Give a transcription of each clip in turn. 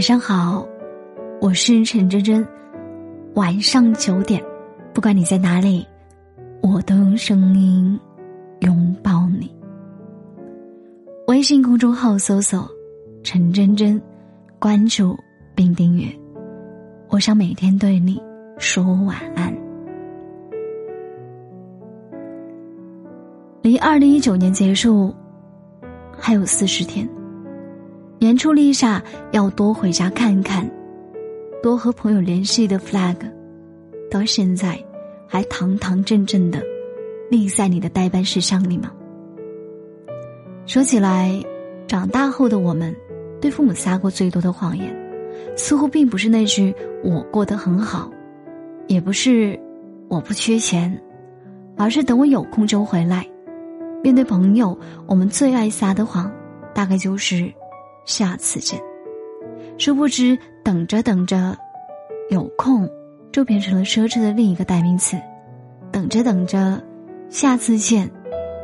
晚上好，我是陈真真。晚上九点，不管你在哪里，我都用声音拥抱你。微信公众号搜索“陈真真”，关注并订阅。我想每天对你说晚安。离二零一九年结束还有四十天。年初立下要多回家看看，多和朋友联系的 flag，到现在还堂堂正正的立在你的代办事项里吗？说起来，长大后的我们，对父母撒过最多的谎言，似乎并不是那句“我过得很好”，也不是“我不缺钱”，而是等我有空就回来。面对朋友，我们最爱撒的谎，大概就是。下次见。殊不知，等着等着，有空就变成了奢侈的另一个代名词；等着等着，下次见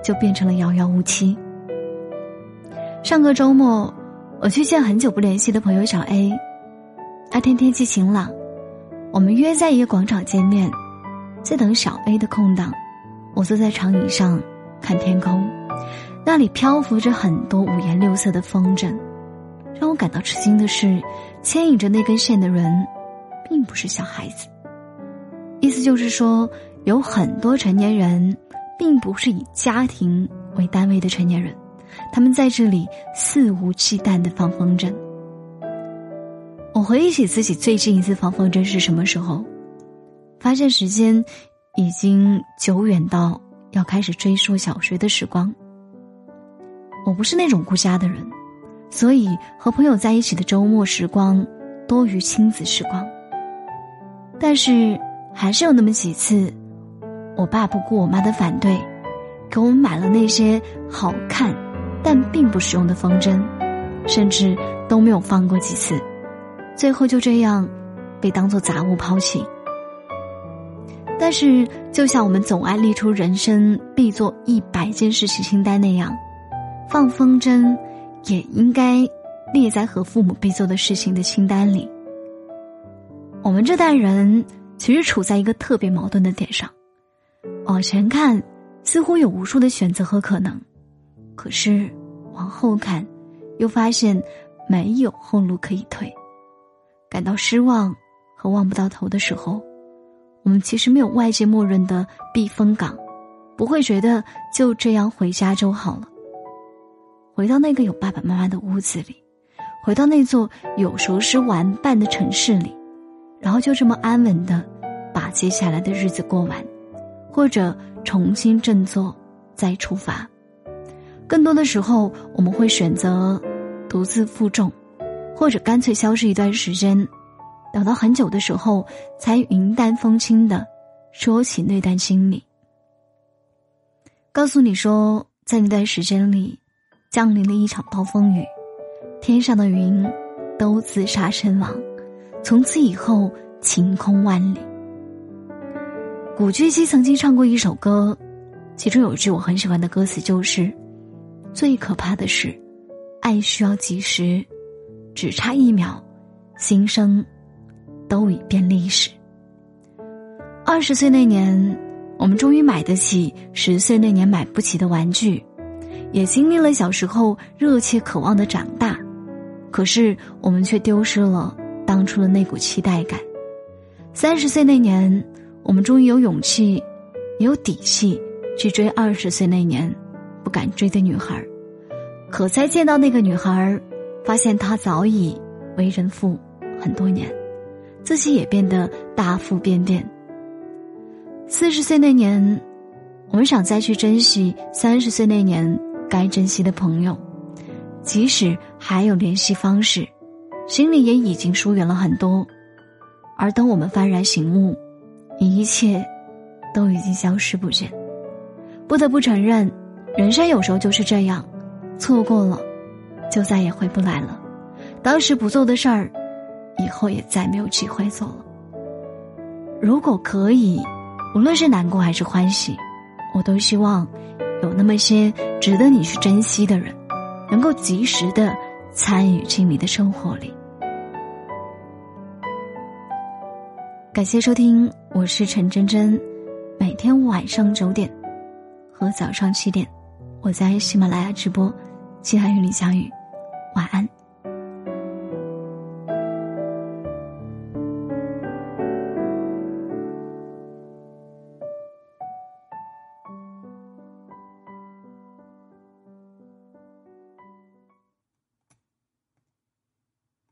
就变成了遥遥无期。上个周末，我去见很久不联系的朋友小 A。那天天气晴朗，我们约在一个广场见面。在等小 A 的空档，我坐在长椅上看天空，那里漂浮着很多五颜六色的风筝。让我感到吃惊的是，牵引着那根线的人，并不是小孩子。意思就是说，有很多成年人，并不是以家庭为单位的成年人，他们在这里肆无忌惮的放风筝。我回忆起自己最近一次放风筝是什么时候，发现时间已经久远到要开始追溯小学的时光。我不是那种顾家的人。所以，和朋友在一起的周末时光多于亲子时光。但是，还是有那么几次，我爸不顾我妈的反对，给我们买了那些好看但并不实用的风筝，甚至都没有放过几次，最后就这样被当做杂物抛弃。但是，就像我们总爱列出人生必做一百件事情清单那样，放风筝。也应该列在和父母必做的事情的清单里。我们这代人其实处在一个特别矛盾的点上，往前看似乎有无数的选择和可能，可是往后看，又发现没有后路可以退。感到失望和望不到头的时候，我们其实没有外界默认的避风港，不会觉得就这样回家就好了。回到那个有爸爸妈妈的屋子里，回到那座有熟识玩伴的城市里，然后就这么安稳的把接下来的日子过完，或者重新振作再出发。更多的时候，我们会选择独自负重，或者干脆消失一段时间，等到很久的时候才云淡风轻的说起那段经历，告诉你说，在那段时间里。降临了一场暴风雨，天上的云都自杀身亡，从此以后晴空万里。古巨基曾经唱过一首歌，其中有一句我很喜欢的歌词，就是“最可怕的是，爱需要及时，只差一秒，心声都已变历史。”二十岁那年，我们终于买得起十岁那年买不起的玩具。也经历了小时候热切渴望的长大，可是我们却丢失了当初的那股期待感。三十岁那年，我们终于有勇气，有底气去追二十岁那年不敢追的女孩，可再见到那个女孩，发现她早已为人父很多年，自己也变得大腹便便。四十岁那年，我们想再去珍惜三十岁那年。该珍惜的朋友，即使还有联系方式，心里也已经疏远了很多。而等我们幡然醒悟，一切都已经消失不见。不得不承认，人生有时候就是这样，错过了，就再也回不来了。当时不做的事儿，以后也再没有机会做了。如果可以，无论是难过还是欢喜，我都希望。有那么一些值得你去珍惜的人，能够及时的参与亲密的生活里。感谢收听，我是陈珍珍，每天晚上九点和早上七点，我在喜马拉雅直播，期待与你相遇。晚安。